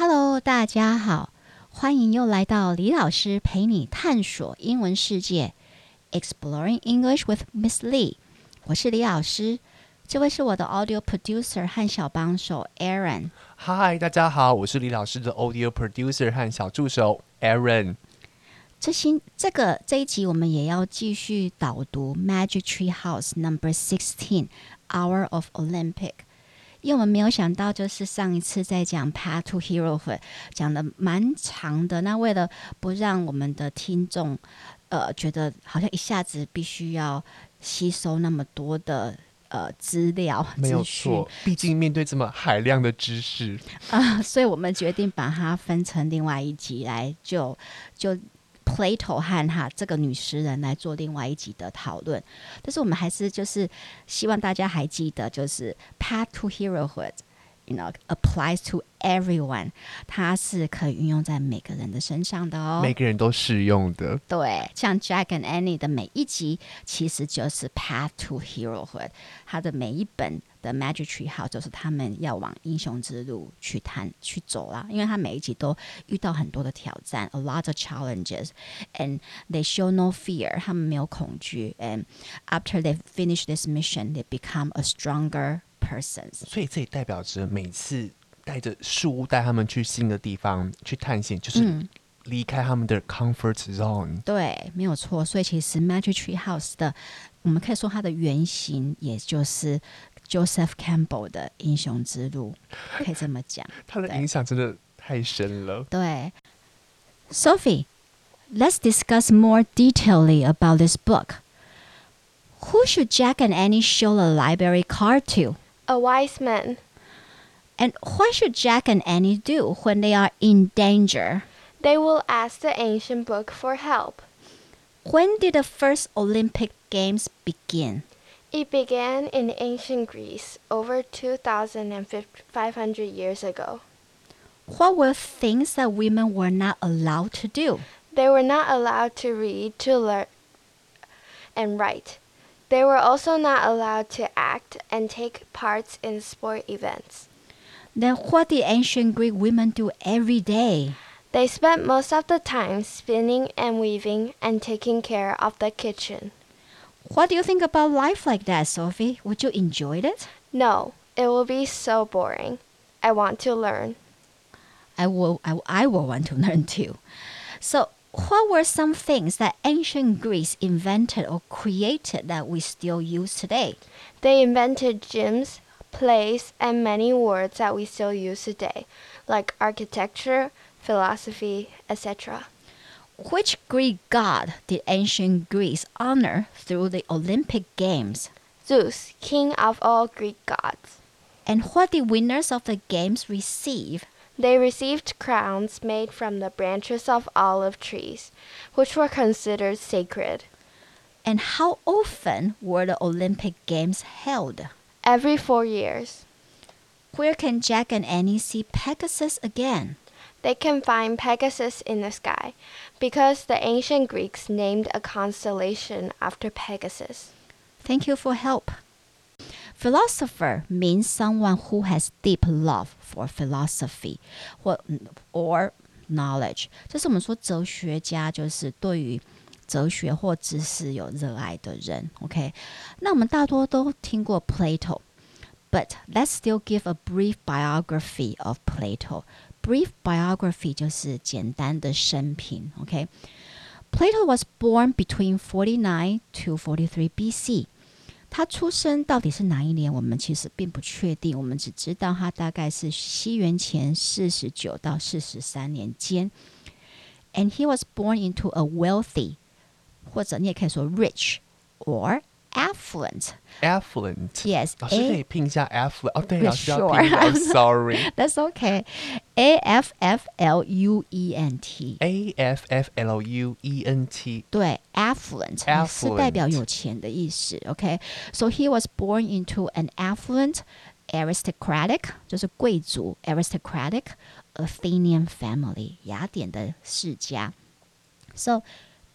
Hello，大家好，欢迎又来到李老师陪你探索英文世界，Exploring English with Miss Lee。我是李老师，这位是我的 Audio Producer 和小帮手 Aaron。Hi，，大家好，我是李老师的 Audio Producer 和小助手 Aaron。这新这个这一集我们也要继续导读 Magic Tree House Number Sixteen Hour of Olympic。因为我们没有想到，就是上一次在讲 Path to Herohood 讲的蛮长的，那为了不让我们的听众呃觉得好像一下子必须要吸收那么多的呃资料没有错，毕竟面对这么海量的知识，啊、所以我们决定把它分成另外一集来就就 Plato 和哈这个女诗人来做另外一集的讨论。但是我们还是就是希望大家还记得，就是 Path to Herohood。You know, applies to everyone，它是可以运用在每个人的身上的哦。每个人都适用的。对，像 Jack and Annie 的每一集其实就是 Path to Herohood，它的每一本的 Magic Tree House 就是他们要往英雄之路去探去走啦，因为他每一集都遇到很多的挑战，a lot of challenges，and they show no fear，他们没有恐惧，and after they finish this mission，they become a stronger person。所以这也代表着每次带着树屋带他们去新的地方去探险，就是嗯离开他们的 comfort zone。对，没有错。所以其实 Magic Tree House 的，我们可以说它的原型，也就是 Joseph Campbell 的英雄之路，可以这么讲。它的对影响真的太深了。对，Sophie。Let's discuss more detailedly about this book. Who should Jack and Annie show the library card to? A wise man. And what should Jack and Annie do when they are in danger? They will ask the ancient book for help. When did the first Olympic Games begin? It began in ancient Greece over 2,500 years ago. What were things that women were not allowed to do? They were not allowed to read, to learn, and write. They were also not allowed to act and take parts in sport events. Then what did ancient Greek women do every day? They spent most of the time spinning and weaving and taking care of the kitchen. What do you think about life like that, Sophie? Would you enjoy it? No, it will be so boring. I want to learn. I will I, I will want to learn too. So what were some things that ancient Greece invented or created that we still use today? They invented gyms, plays, and many words that we still use today, like architecture, philosophy, etc. Which Greek god did ancient Greece honor through the Olympic Games? Zeus, king of all Greek gods. And what did winners of the games receive? They received crowns made from the branches of olive trees, which were considered sacred. And how often were the Olympic Games held? Every four years, Where can Jack and Annie see Pegasus again? they can find Pegasus in the sky because the ancient Greeks named a constellation after Pegasus. Thank you for help. Philosopher means someone who has deep love for philosophy 或 or knowledge。这是我们说哲学家，就是对于哲学或知识有热爱的人。OK，那我们大多都听过 Plato。But let's still give a brief biography of Plato. Brief biography 就是简单的生平。OK，Plato was born between 49 to 43 BC。他出生到底是哪一年？我们其实并不确定，我们只知道他大概是西元前四十九到四十三年间。And he was born into a wealthy，或者你也可以说 rich or affluent。 Affluent， Yes，老师可 A 以拼一下 affluent。哦，对， Yeah, 老师要 sure. 拼的。I'm sorry。 That's okay. A F F L U E N T。 A F F L U E N T。对，affluent 是代表有钱的意思。OK，so、he was born into an affluent aristocratic，就是贵族 aristocratic Athenian family，雅典的世家。So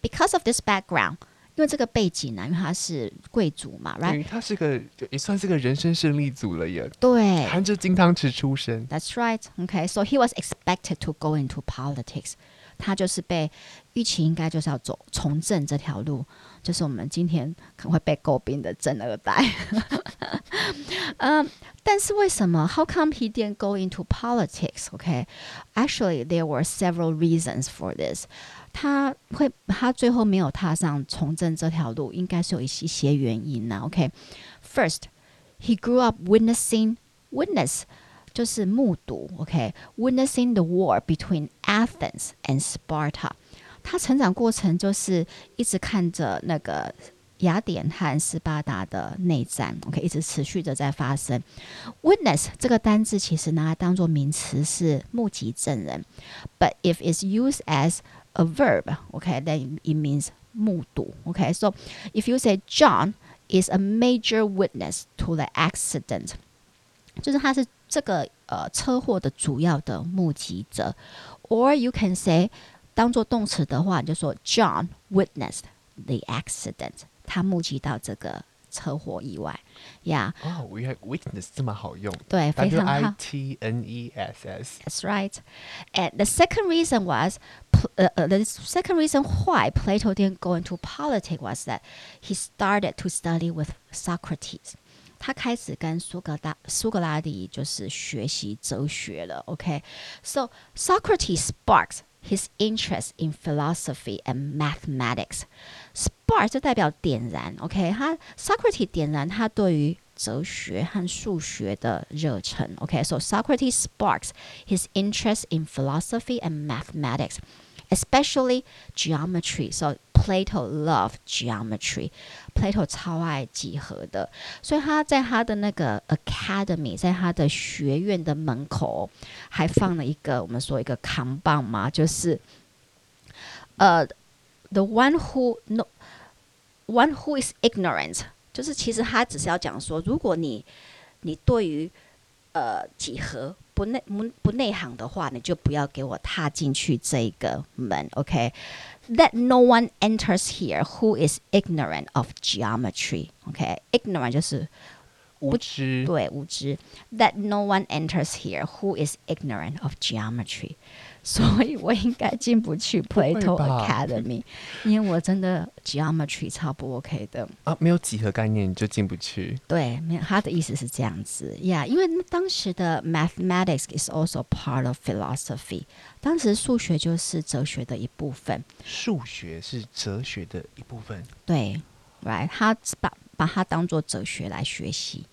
because of this background, 因为这个背景呢，因为他是贵族嘛，right？等于他是个也算是个人生胜利组了耶，对含着金汤匙出生。 That's right. Okay, so he was expected to go into politics. 他就是被预期应该就是要走从政这条路，就是我们今天可能会被诟病的正二代。嗯，但是为什么？How come he didn't go into politics? Okay, actually there were several reasons for this. 他会他最后没有踏上从政这条路，应该是有一些些原因呢。OK, first, he grew up witnessing witness 就是目睹，OK，witnessing、the war between Athens and Sparta。他成长过程就是一直看着那个雅典和斯巴达的内战，OK，一直持续的在发生。Witness 这个单字其实拿来当做名词是目击证人，but if it's used as a verb，OK，then、it means 目睹，OK，so、if you say John is a major witness to the accident，就是他是这个呃车祸的主要的目击者，or you can say 当做动词的话，你就说 John witnessed the accident，他目击到这个 车祸意外呀哦，原来 witness 这么好用对非，W 常 I 好 T N E S S。 That's right. And the second reason was, pl- uh, uh, the second reason why Plato didn't go into politics was that he started to study with Socrates. 他开始跟苏格达苏格拉底就是学习哲学了，OK？So、Socrates sparks his interest in philosophy and mathematics. Spark 就代表点燃，OK？他 Socrates 点燃他对于哲学和数学的热忱，OK？So、Socrates sparks his interest in philosophy and mathematics, especially geometry. So Plato loved geometry. Plato 超爱几何的，所以他在他的那个 academy，在他的学院的门口还放了一个我们说一个扛棒嘛，就是呃、t h e one who no one who is ignorant，就是其实他只是要讲说，如果你你对于呃几何不内不不内行的话，你就不要给我踏进去这个门，OK？That no one enters here who is ignorant of geometry. OK, ignorant 就是无知，对无知。That no one enters here who is ignorant of geometry. 所以我应该进不去 Plato 吧 Academy，因为我真的 geometry 超不 OK 的。啊，没有几何概念你就进不去。对，没有他的意思是这样子呀因为当时的 mathematics is also part of philosophy，当时数学就是哲学的一部分。数学是哲学的一部分，对，right，他把把它当做哲学来学习。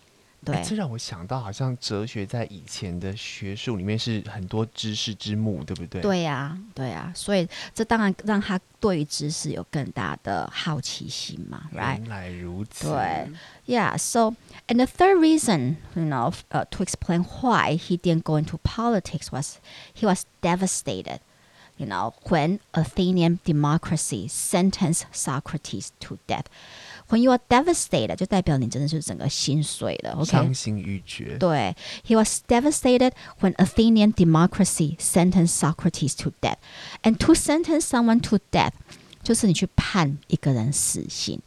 对哎，这让我想到，好像哲学在以前的学术里面是很多知识之母，对不对？，对呀、对呀、所以这当然让他对于知识有更大的好奇心嘛，right？原来如此。对 Yeah, so, and the third reason, you know, uh, to explain why he didn't go into politics was he was devastated, you know, when Athenian democracy sentenced Socrates to death. When you are devastated, 就代表你真的是整个心碎了，OK？伤心欲绝。对，he was devastated when Athenian democracy sentenced Socrates to death. And to sentence someone to death，就是你去判一个人死刑。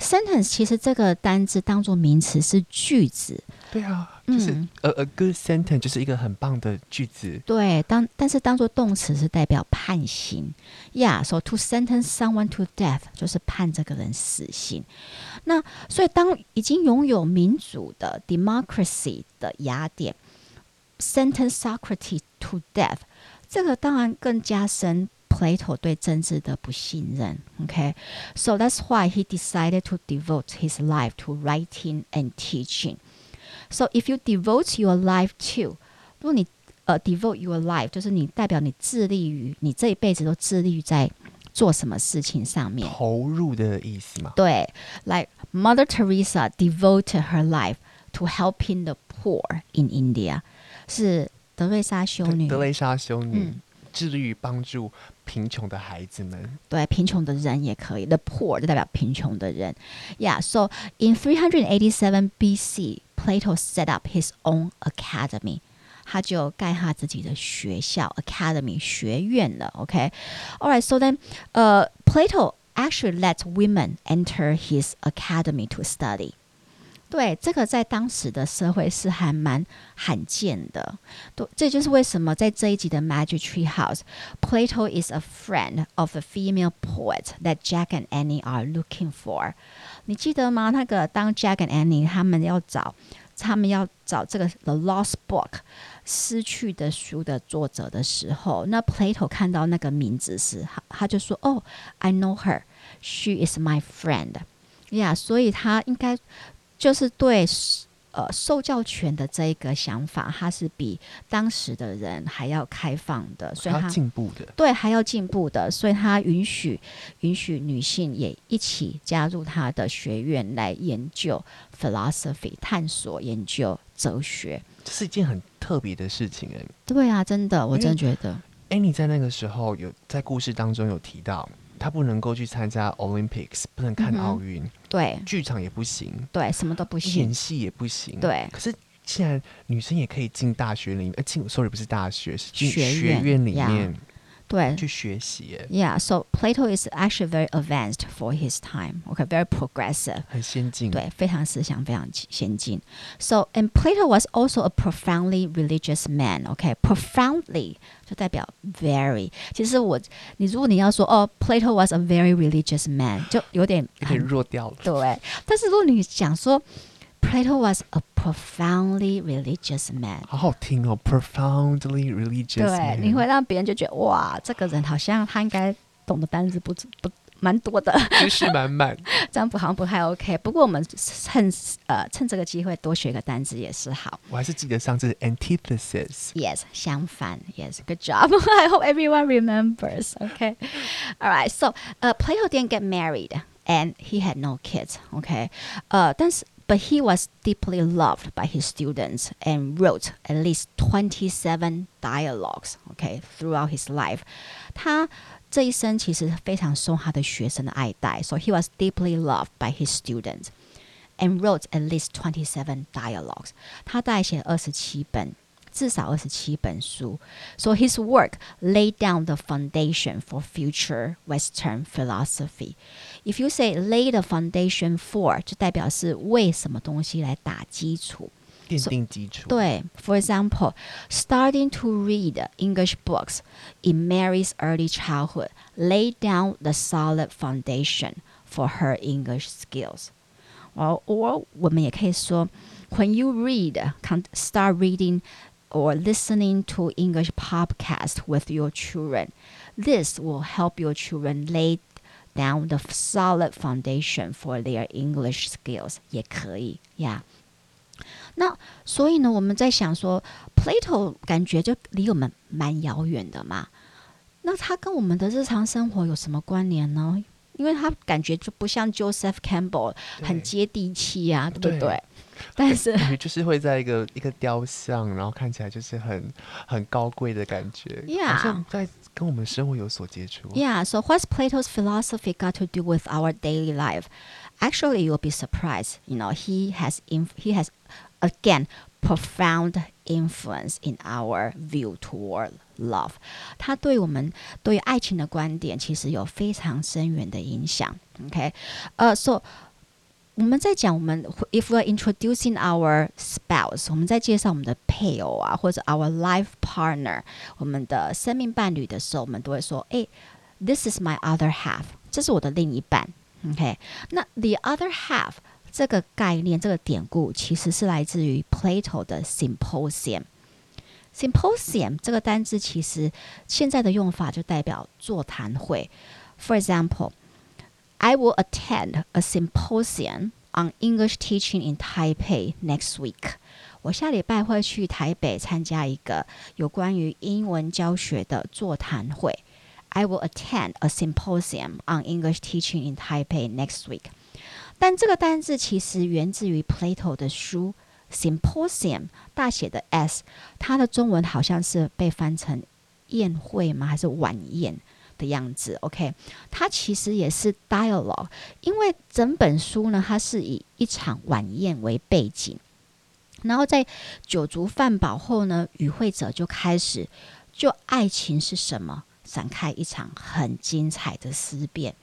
sentence 其实这个单字当做名词是句子，对啊，就是嗯 a a good sentence 就是一个很棒的句子。对，当但是当做动词是代表判刑。Yeah，so to sentence someone to death 就是判这个人死刑。那所以当已经拥有民主的 democracy 的雅典 sentence Socrates to death，这个当然更加深 Plato 对政治的不信任。OK，so、that's why he decided to devote his life to writing and teaching. So if you devote your life to，如果你呃 devote your life，就是你代表你致力于你这一辈子都致力于在做什么事情上面。投入的意思嘛？对，like Mother Teresa devoted her life to helping the poor in India，是德瑞莎修女。德雷莎修女嗯致力于帮助贫穷的孩子们。对，贫穷的人也可以。The poor 就代表贫穷的人。Yeah, so in 387 BC, Plato set up his own academy. 他就盖他自己的学校 academy 学院了。OK, all right. So then, 呃、Plato actually let women enter his academy to study。 对，这个在当时的社会是还蛮罕见的。对，这就是为什么在这一集的 Magic Tree House，Plato is a friend of the female poet that Jack and Annie are looking for。你记得吗？那个当 Jack and Annie 他们要找，他们要找这个 The Lost Book 失去的书的作者的时候，那 Plato 看到那个名字时，他他就说：“哦，I know her. She is my friend.” 呀，所以他应该。 就是对呃受教权的这一个想法，他是比当时的人还要开放的，所以他进步的，对，还要进步的，所以他允许允许女性也一起加入他的学院来研究 philosophy，探索研究哲学，这是一件很特别的事情哎。对啊，真的，我真觉得。哎，你在那个时候有在故事当中有提到。他不能够去参加 Olympics，不能看奥运，对，剧场也不行，对，什么都不行，演戏也不行，对。可是现在女生也可以进大学里面，呃，进，sorry，不是大学，是进学院里面。对，去学习。Yeah, so Plato is actually very advanced for his time. Okay, very progressive. 很先进。对，非常思想非常先进。So, and Plato was also a profoundly religious man. Okay, profoundly 就代表 very。其实我，你如果你要说哦，Plato was a very religious man，就有点有点弱掉了。对，但是如果你讲说。 Plato was a profoundly religious man。好好听哦，profoundly religious。对，你会让别人就觉得哇，这个人好像他应该懂的单词不不蛮多的，知识满满。这样不好像不太 OK。不过我们趁呃趁这个机会多学个单词也是好。我还是记得上次 antithesis。Yes，相反。Yes，good job. I hope everyone remembers. Okay. All right. So, uh, Plato didn't get married and he had no kids. Okay. 呃，但是 but he was deeply loved by his students and wrote at least 27 dialogues, okay, throughout his life. 他这一生其实非常受他的学生的爱戴，so he was deeply loved by his students and wrote at least 27 dialogues. 他大概写了二十七本 至少二十七本书。So his work laid down the foundation for future Western philosophy. If you say lay the foundation for，就代表是为什么东西来打基础。奠定基础。对，For example, starting to read English books in Mary's early childhood laid down the solid foundation for her English skills. Or, or 我们也可以说，when you read, start reading or listening to English podcast with your children. This will help your children lay down the solid foundation for their English skills. 也可以呀。那所以呢，我们在想说，Plato 感觉就离我们蛮遥远的嘛。那它跟我们的日常生活有什么关联呢？因为他感觉就不像 Joseph Campbell 很接地气呀、啊，对不对？ 但是就是会在一个一个雕像，然后看起来就是很很高贵的感觉，Yeah，好像在跟我们生活有所接触。Yeah, so what's Plato's philosophy got to do with our daily life? Actually, you'll be surprised. You know, he has in he has again profound influence in our view toward love。他对我们对爱情的观点其实有非常深远的影响。OK，呃、uh,，so 我们在讲我们，if we're introducing our spouse，我们在介绍我们的配偶啊，或者 our life partner，我们的生命伴侣的时候，我们都会说，哎，this is my other half，这是我的另一半。OK，那 the other half 这个概念，这个典故其实是来自于 Plato 的 Symposium。Symposium 这个单字其实现在的用法就代表座谈会。For example。 I will attend a symposium on English teaching in Taipei next week. 我下礼拜会去台北参加一个有关于英文教学的座谈会。I will attend a symposium on English teaching in Taipei next week. 但这个单字其实源自于 Plato 的书 Symposium，大写的 S，它的中文好像是被翻成宴会吗？还是晚宴？的样子，OK，它其实也是 dialogue，因为整本书呢，它是以一场晚宴为背景，然后在酒足饭饱后呢，与会者就开始就爱情是什么展开一场很精彩的思辨。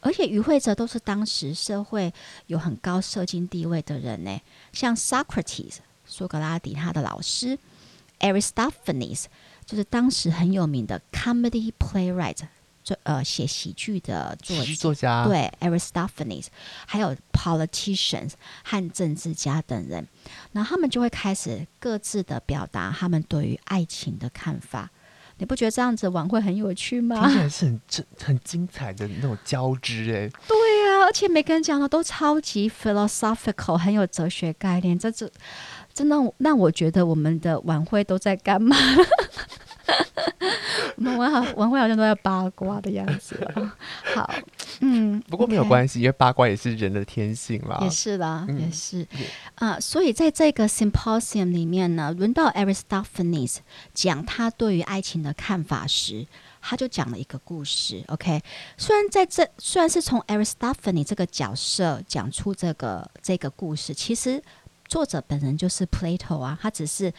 而且与会者都是当时社会有很高社经地位的人呢，像 Socrates 苏格拉底他的老师，Aristophanes 就是当时很有名的 comedy playwright，就呃写喜剧的作喜剧。作家，，对，Aristophanes，还有 politicians 和政治家等人，然后他们就会开始各自的表达他们对于爱情的看法。你不觉得这样子晚会很有趣吗？听起来是很很精彩的那种交织哎，对呀、而且每个人讲的都超级 philosophical，很有哲学概念。这这真的让我觉得我们的晚会都在干嘛？我们晚好晚会好像都在八卦的样子哦。好，嗯，不过没有关系，因为八卦也是人的天性啦。也是啦，嗯也是啊、所以在这个 symposium 里面呢，轮到 Aristophanes 讲他对于爱情的看法时，他就讲了一个故事。OK，虽然在这虽然是从 Aristophanes 这个角色讲出这个这个故事，其实作者本人就是 Plato 啊，他只是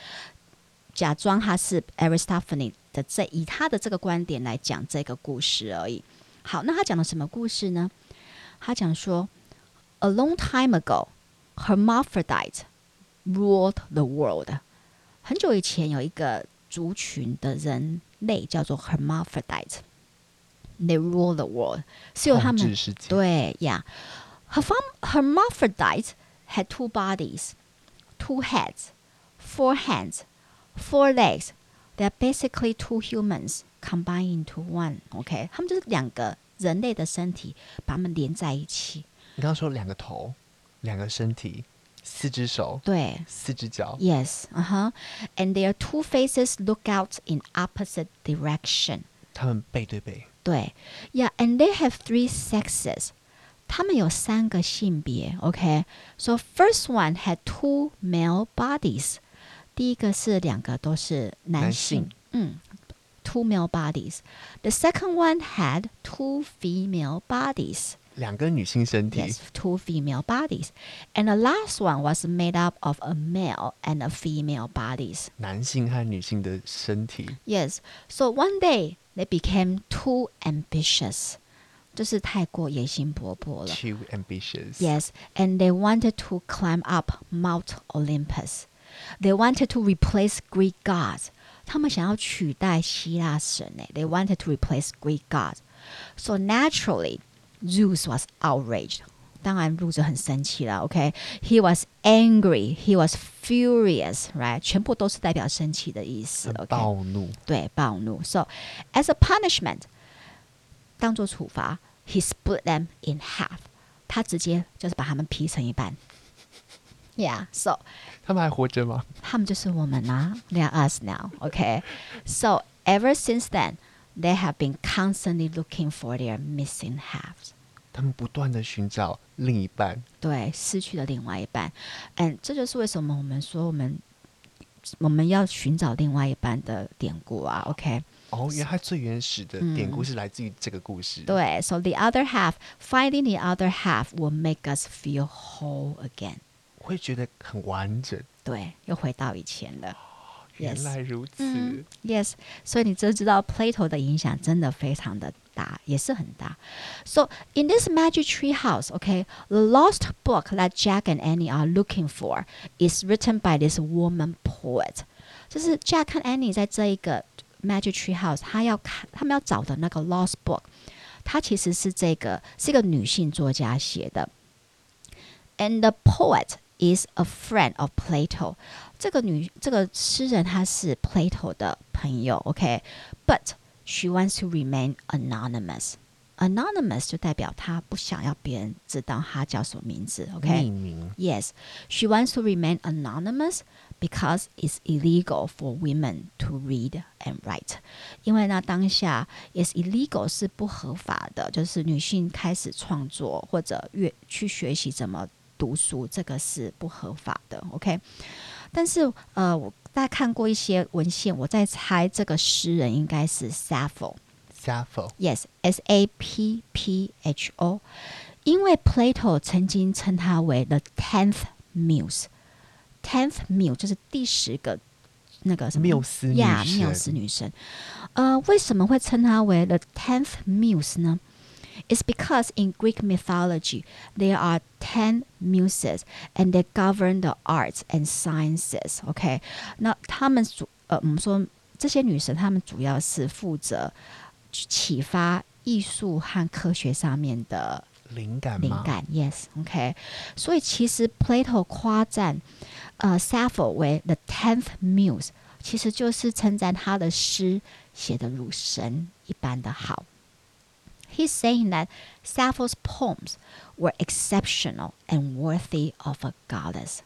假装他是 Aristophanes 的这以他的这个观点来讲这个故事而已。好，那他讲了什么故事呢？他讲说，A long time ago, hermaphrodite ruled the world。很久以前有一个族群的人类叫做 hermaphrodite。They rule the world，是由他们控制世界，对呀。Hermaph- Hermaphrodite had two bodies, two heads, four hands, four legs. They are basically two humans combined into one. OK，他们就是两个人类的身体，把它们连在一起。你刚刚说两个头，两个身体，四只手，对四只脚， ，Yes，嗯哼。And their two faces look out in opposite direction. 他们背对背，对，Yeah，and they have three sexes. 他们有三个性别，OK？So、first one had two male bodies. 第一个是两个都是男男性，性嗯，two male bodies. The second one had two female bodies. 两个女性身体 Yes, two female bodies. And the last one was made up of a male and a female bodies. 男性和女性的身体， Yes. So one day they became too ambitious. 就是太过野心勃勃了。 too ambitious。 Yes, and they wanted to climb up Mount Olympus. They wanted to replace Greek gods. 他们想要取代希腊神诶。They wanted to replace Greek gods. So naturally, Zeus was outraged. 当然，路就很生气了。OK，he、was angry. He was furious. Right，全部都是代表生气的意思。很 OK，暴怒，对，暴怒。So as a punishment，当做处罚，he split them in half。他直接就是把他们劈成一半。 Yeah，so 他们还活着吗？他们就是我们啊，they are us now。OK，so ever since then。They have been constantly looking for their missing halves. 他们不断的寻找另一半，对，失去了另外一半。嗯，这就是为什么我们说我们我们要寻找另外一半的典故啊。OK，哦，原来它最原始的嗯典故是来自于这个故事。，对，so the other half, finding the other half will make us feel whole again。 会觉得很完整。对，又回到以前了。原 Yes 来如此，嗯，yes，所以你就知道 Plato 的影响真的非常的大，也是很大。So in this magic tree house, okay, the lost book that Jack and Annie are looking for is written by this woman poet。就是 Jack 和 Annie 在这一个 magic tree house，他要看他们要找的那个 lost book，它其实是这个是一个女性作家写的。And the poet is a friend of Plato。这个女这个诗人她是 Plato 的朋友，OK，but、she wants to remain anonymous。anonymous 就代表她不想要别人知道她叫什么名字，OK？匿名 Yes, she wants to remain anonymous because it's illegal for women to read and write. 因为呢，当下 is illegal 是不合法的，就是女性开始创作或者阅去学习怎么 读书，这个是不合法的。OK，但是呃，我大家看过一些文献，我在猜这个诗人应该是 Sappho。Sappho Yes, S A P P H O，因为 Plato 曾经称她为 the tenth muse。tenth muse 就是第十个那个什么缪斯女神呀缪斯女神。呃，为什么会称她为 the tenth muse 呢 It's because in Greek mythology there are ten muses and they govern the arts and sciences. OK，那他们主呃，我们说这些女神，她们主要是负责启发艺术和科学上面的灵感吗？灵感，yes，OK、所以其实 Plato 夸赞呃 Sappho 为 the tenth muse，其实就是称赞他的诗写的如神一般的好。 He's saying that Sappho's poems were exceptional and worthy of a goddess。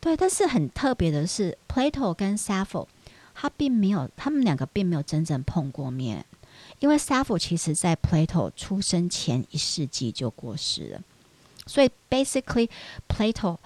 对，但是很特别的是，Plato 跟 Sappho 他并没有，他们两个并没有真正碰过面。因为 Sappho 其实在 Plato 出生前一世纪就过世了，所以 basically Plato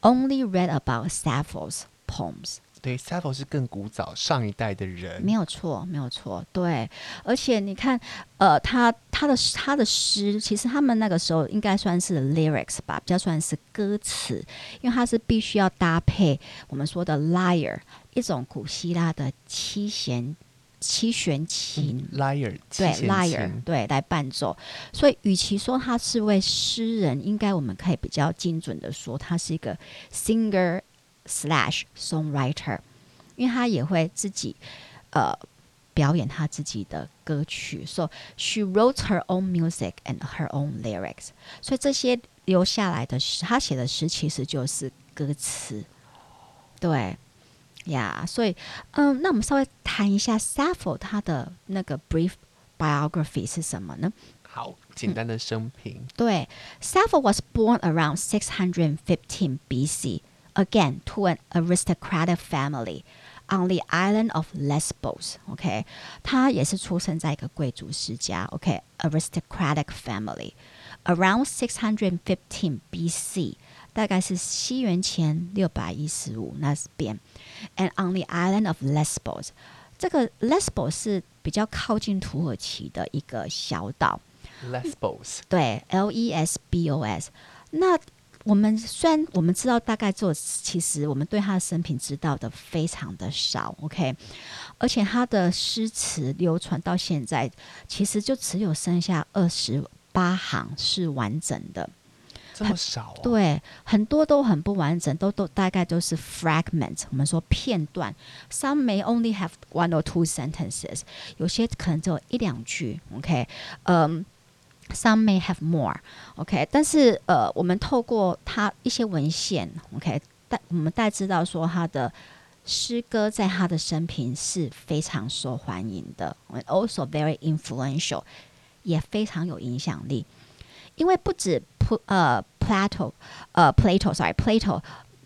only read about Sappho's poems。 对，Sappho 是更古早上一代的人，没有错，没有错，对。而且你看，呃，他他的他的诗，其实他们那个时候应该算是 lyrics 吧，比较算是歌词，因为它是必须要搭配我们说的 lyre，一种古希腊的七弦。七弦琴，lyre，对，lyre，对，来伴奏。所以，与其说他是位诗人，应该我们可以比较精准的说，他是一个 singer slash songwriter，因为他也会自己呃表演他自己的歌曲。So she wrote her own music and her own lyrics。所以这些留下来的诗，他写的诗其实就是歌词，对。呀，所以，嗯，那我们稍微谈一下 Sappho 他的那个 brief biography 是什么呢？好，简单的生平。对，Sappho was born around 615 BC, again to an aristocratic family on the island of Lesbos. OK，他也是出生在一个贵族世家。OK，aristocratic family around 615 BC. 大概是西元前六百一十五那边，and on the island of Lesbos，这个 Lesbos 是比较靠近土耳其的一个小岛。Lesbos，对，L E S B O S。那 我们虽然我们知道大概做，其实我们对他的生平知道的非常的少，OK，而且他的诗词流传到现在，其实就只有剩下二十八行是完整的。这么少、哦？对，很多都很不完整，都都大概都是 fragment，我们说片段。Some may only have one or two sentences，有些可能只有一两句。OK，嗯、um,，some may have more。OK，但是呃，我们透过他一些文献，OK，但我们大概知道说他的诗歌在他的生平是非常受欢迎的，also very influential，也非常有影响力。因为不止呃 Plato，呃 Plato，sorry，Plato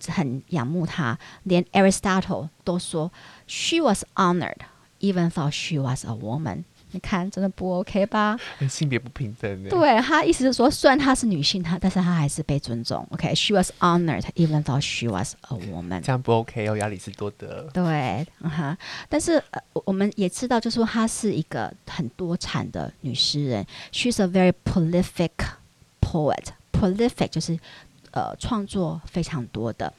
很仰慕他，连 Aristotle 都说 She was honored even though she was a woman。 你看，真的不 OK 吧？性别不平等。对他意思是说，虽然她是女性，她但是她还是被尊重。OK，she、okay? was honored even though she was a woman。这样不 OK 哦，亚里士多德。对，哈、uh，huh, 但是、呃、我们也知道，就是说她是一个很多产的女诗人。She's a very prolific poet。prolific 就是呃创作非常多的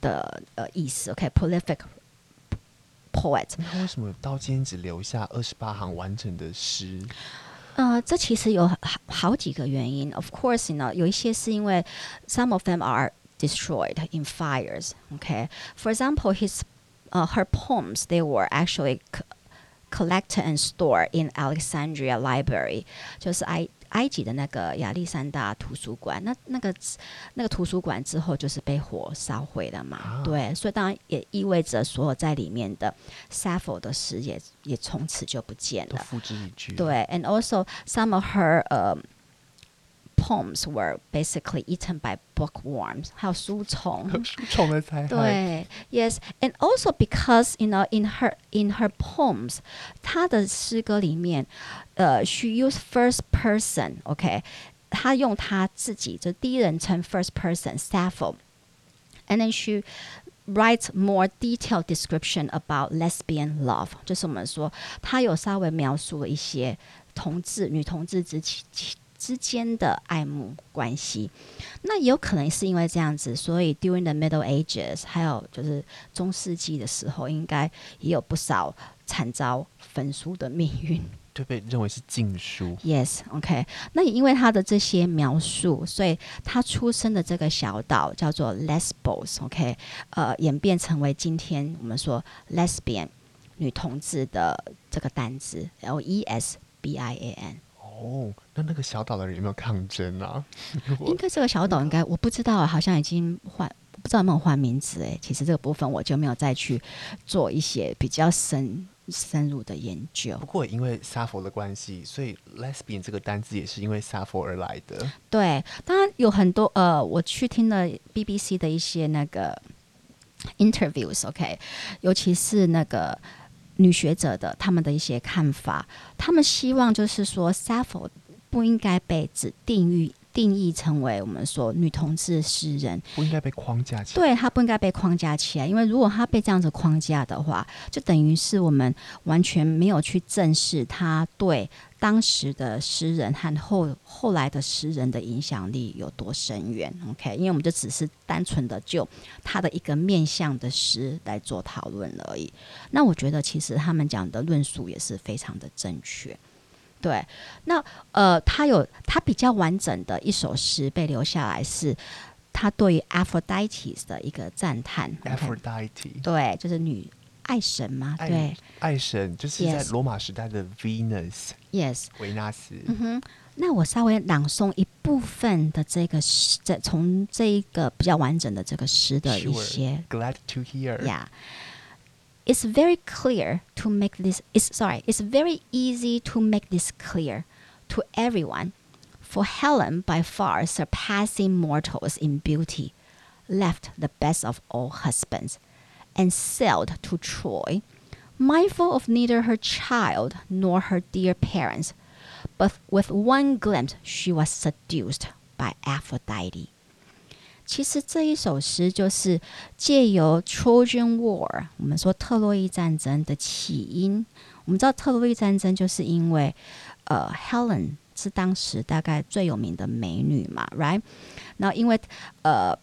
的呃意思。OK，prolific、okay? poet。那为什么到今天只留下二十八行完整的诗？呃，这其实有好好几个原因。Of course，呢，有一些是因为 some of them are destroyed in fires. Okay, for example, his uh, her poems they were actually collected and stored in Alexandria Library，就是埃 埃及的那个亚历山大图书馆，那那个那个图书馆之后就是被火烧毁了嘛？对，所以当然也意味着所有在里面的 Sappho 的诗也也从此就不见了，付之一炬。对，and also some of her 呃、poems were basically eaten by bookworms，还有书虫。书虫的才对，yes, and also because you know in her in her poems，她的诗歌里面，呃、uh,，she used first person，OK，、okay? 她用她自己就第一人称 first person Sappho，and then she writes more detailed description about lesbian love，就是我们说她有稍微描述了一些同志女同志之情。 之间的爱慕关系，那有可能是因为这样子，所以 during the Middle Ages，还有就是中世纪的时候，应该也有不少惨遭焚书的命运。就被认为是禁书。Yes，OK、那也因为他的这些描述，所以他出生的这个小岛叫做 Lesbos，OK，、呃，演变成为今天我们说 lesbian 女同志的这个单字 L E S B I A N。哦，那那个小岛的人有没有抗争啊？应该这个小岛应该我不知道，好像已经换，不知道有没有换名字诶。其实这个部分我就没有再去做一些比较深深入的研究不。过因为沙佛的关系，所以 lesbian 这个单字也是因为沙佛而来的。对，当然有很多呃，我去听了 BBC 的一些那个 interviews，OK，、尤其是那个女学者的他们的一些看法，他们希望就是说 s a f f o 不应该被只定义定义成为我们说女同志诗人，不应该被框架起来。对她不应该被框架起来，因为如果她被这样子框架的话，就等于是我们完全没有去正视她对当时的诗人和后后来的诗人的影响力有多深远。OK，因为我们就只是单纯的就她的一个面向的诗来做讨论而已。那我觉得其实他们讲的论述也是非常的正确。对，那呃，他有他比较完整的一首诗被留下来是。他对于 Aphrodite 的一个赞叹 Aphrodite，对，就是女爱神嘛，对爱神就是在罗马时代的 Venus，yes，维纳斯。嗯哼。那我稍微朗诵一部分的这个诗，这从这一个比较完整的这个诗的一些 Glad to hear. It's very clear to make this it's sorry, it's very easy to make this clear to everyone. For Helen, by far surpassing mortals in beauty, left the best of all husbands, and sailed to Troy, mindful of neither her child nor her dear parents. But with one glimpse she was seduced by Aphrodite. 其实这一首诗就是借由 Trojan War，我们说特洛伊战争的起因。我们知道特洛伊战争就是因为呃 Helen 是当时大概最有名的美女嘛，right？然后因为呃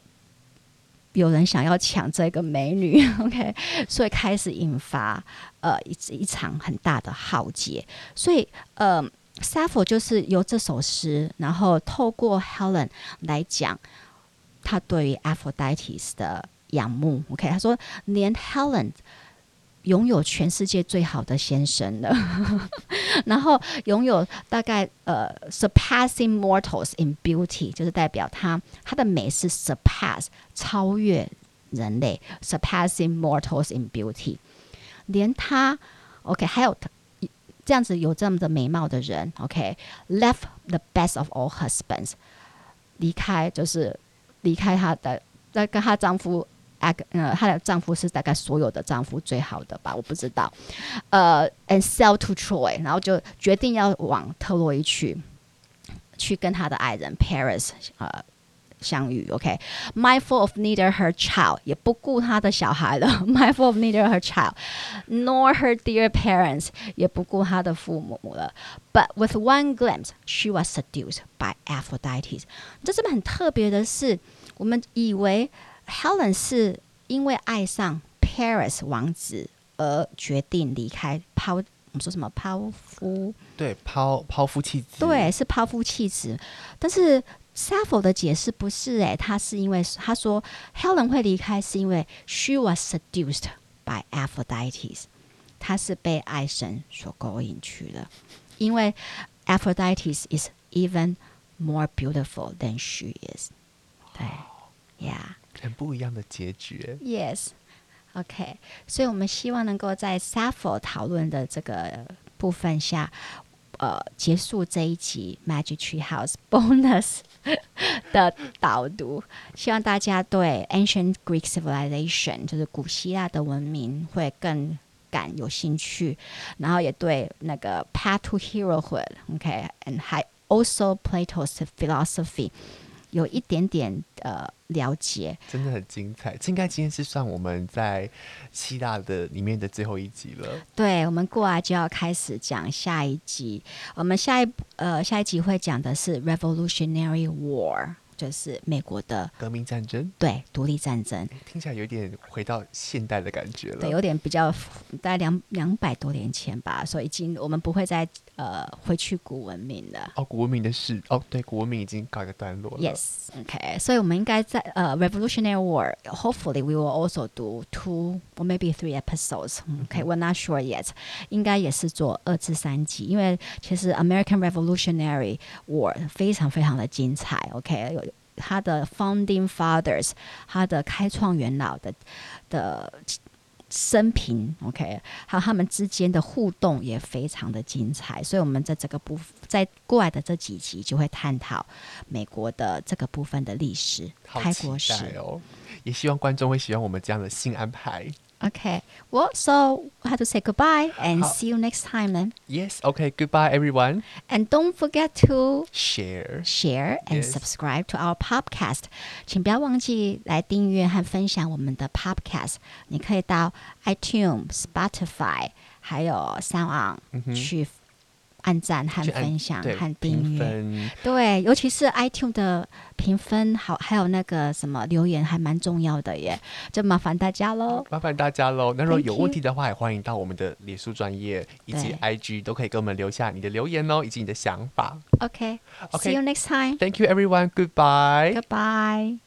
有人想要抢这个美女，OK，所以开始引发呃一一场很大的浩劫。所以呃 Sappho 就是由这首诗，然后透过 Helen 来讲。他对于 Aphrodite 的仰慕。OK，他说连 Helen 拥有全世界最好的先生了，然后拥有大概呃 surpassing mortals in beauty，就是代表他他的美是 surpass 超越人类，surpassing mortals in beauty，连他 OK 还有。这样子有这么的美貌的人，OK，left、the best of all husbands，离开就是离开她的，在跟她丈夫，啊，呃，她的丈夫是大概所有的丈夫最好的吧，我不知道。呃，and sell to Troy，然后就决定要往特洛伊去，去跟她的爱人 Paris，呃。相遇，OK，mindful、of neither her child，也不顾她的小孩了，mindful of neither her child，nor her dear parents，也不顾她的父母了。But with one glimpse, she was seduced by Aphrodite。这这边很特别的是，我们以为 Helen 是因为爱上 Paris 王子而决定离开抛，我们说什么抛夫？对，抛抛夫弃子。对，是抛夫弃子。但是 Sappho 的解释不是诶，他是因为他说 Helen 会离开是因为 she was seduced by Aphrodite，她是被爱神所勾引去了，因为 Aphrodite is even more beautiful than she is。对，Yeah。很不一样的结局。Yes, OK，所以我们希望能够在 Sappho 讨论的这个部分下，呃，结束这一集 Magic Tree House Bonus 的导读。希望大家对 Ancient Greek Civilization，就是古希腊的文明会更感有兴趣，然后也对那个 Path to Herohood，OK，and、还 also Plato's philosophy 有一点点呃了解。真的很精彩，这应该今天是算我们在希腊的里面的最后一集了。对，我们过来就要开始讲下一集。我们下一呃下一集会讲的是 Revolutionary War。就是美国的革命战争对独立战争，听起来有点回到现代的感觉了。对，有点比较大概两两百多年前吧，所以已经我们不会再呃回去古文明了。哦，古文明的事哦，对，古文明已经告一个段落了。Yes, okay. 所以我们应该在呃 Revolutionary War. Hopefully, we will also do two or maybe three episodes. Okay, we're not sure yet. 应该也是做二至三集，因为其实 American Revolutionary War 非常非常的精彩。OK，有他的 Founding Fathers，他的开创元老的的。生平，OK，还有他们之间的互动也非常的精彩，所以我们在这个部在过来的这几集就会探讨美国的这个部分的历史、开国史。哦！也希望观众会喜欢我们这样的新安排。Okay, well, so I have to say goodbye and 好 see you next time, then. Yes, okay, goodbye everyone. And don't forget to Share. share and Yes. subscribe to our podcast. 请不要忘记来订阅和分享我们的 podcast。你可以到 iTunes、Spotify 还有 Sound On、去 按赞和分享和订评阅。分，对，尤其是 iTunes 的评分，好，还有那个什么留言，还蛮重要的耶，就麻烦大家喽。麻烦大家喽。那如果有问题的话，也欢迎到我们的脸书专业以及 IG 都可以给我们留下你的留言哦，以及你的想法。OK，see OK you next time. Thank you everyone. Goodbye. Goodbye.